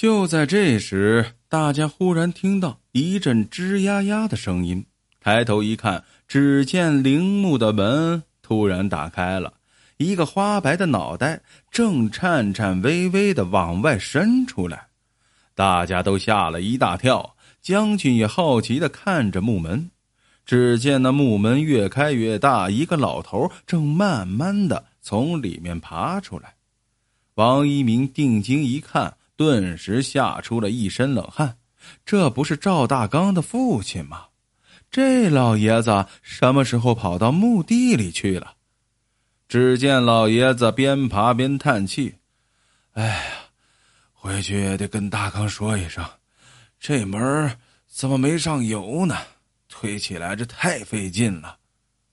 就在这时，大家忽然听到一阵吱呀呀的声音，抬头一看，只见陵墓的门突然打开了，一个花白的脑袋正颤颤巍巍的往外伸出来，大家都吓了一大跳。将军也好奇的看着木门，只见那木门越开越大，一个老头正慢慢的从里面爬出来。王一鸣定睛一看。顿时吓出了一身冷汗，这不是赵大刚的父亲吗？这老爷子什么时候跑到墓地里去了？只见老爷子边爬边叹气：“哎呀，回去也得跟大刚说一声，这门怎么没上油呢？推起来这太费劲了。”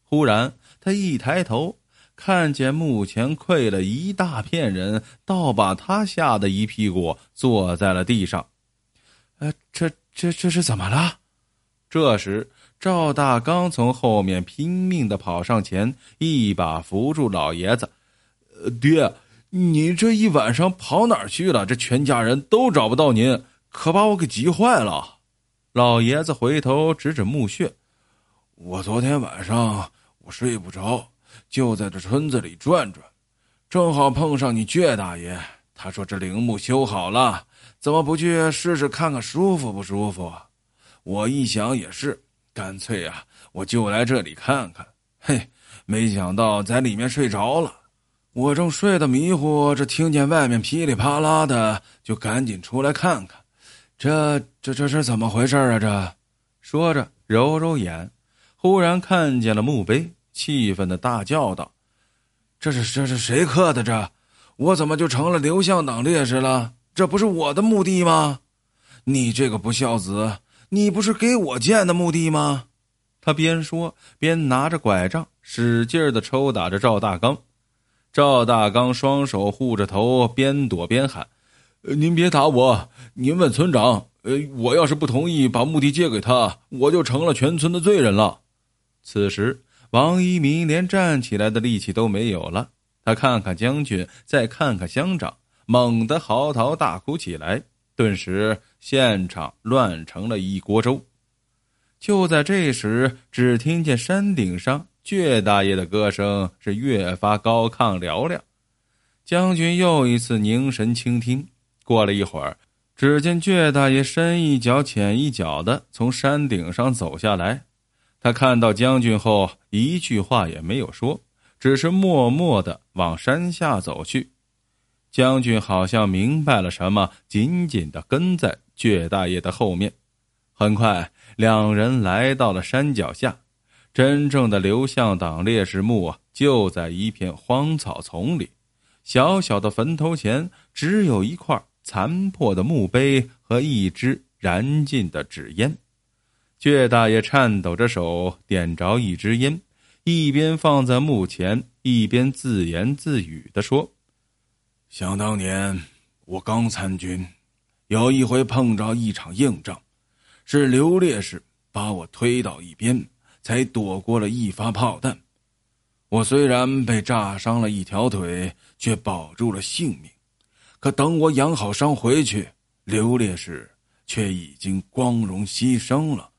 忽然，他一抬头。看见墓前跪了一大片人，倒把他吓得一屁股坐在了地上。呃，这这这是怎么了？这时，赵大刚从后面拼命的跑上前，一把扶住老爷子。呃，爹，你这一晚上跑哪儿去了？这全家人都找不到您，可把我给急坏了。老爷子回头指指墓穴，我昨天晚上我睡不着。就在这村子里转转，正好碰上你倔大爷。他说这陵墓修好了，怎么不去试试看看舒服不舒服？我一想也是，干脆啊，我就来这里看看。嘿，没想到在里面睡着了。我正睡得迷糊，这听见外面噼里啪啦的，就赶紧出来看看。这这这是怎么回事啊？这说着揉揉眼，忽然看见了墓碑。气愤的大叫道：“这是这是谁刻的？这我怎么就成了刘向党烈士了？这不是我的墓地吗？你这个不孝子，你不是给我建的墓地吗？”他边说边拿着拐杖使劲的抽打着赵大刚。赵大刚双手护着头，边躲边喊：“您别打我！您问村长，呃，我要是不同意把墓地借给他，我就成了全村的罪人了。”此时。王一鸣连站起来的力气都没有了，他看看将军，再看看乡长，猛地嚎啕大哭起来。顿时，现场乱成了一锅粥。就在这时，只听见山顶上倔大爷的歌声是越发高亢嘹亮。将军又一次凝神倾听。过了一会儿，只见倔大爷深一脚浅一脚的从山顶上走下来。他看到将军后，一句话也没有说，只是默默的往山下走去。将军好像明白了什么，紧紧的跟在倔大爷的后面。很快，两人来到了山脚下，真正的刘向党烈士墓啊，就在一片荒草丛里。小小的坟头前，只有一块残破的墓碑和一支燃尽的纸烟。倔大爷颤抖着手点着一支烟，一边放在墓前，一边自言自语的说：“想当年我刚参军，有一回碰着一场硬仗，是刘烈士把我推到一边，才躲过了一发炮弹。我虽然被炸伤了一条腿，却保住了性命。可等我养好伤回去，刘烈士却已经光荣牺牲了。”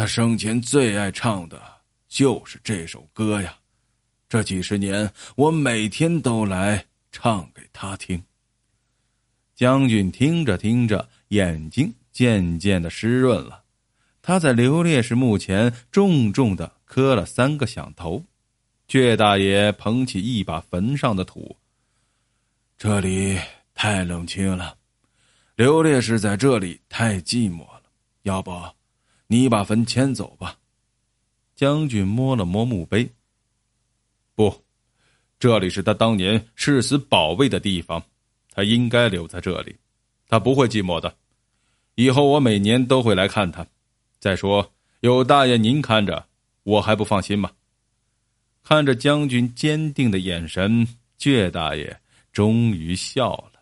他生前最爱唱的就是这首歌呀，这几十年我每天都来唱给他听。将军听着听着，眼睛渐渐的湿润了，他在刘烈士墓前重重的磕了三个响头。倔大爷捧起一把坟上的土，这里太冷清了，刘烈士在这里太寂寞了，要不？你把坟迁走吧，将军摸了摸墓碑。不，这里是他当年誓死保卫的地方，他应该留在这里，他不会寂寞的。以后我每年都会来看他。再说，有大爷您看着，我还不放心吗？看着将军坚定的眼神，倔大爷终于笑了。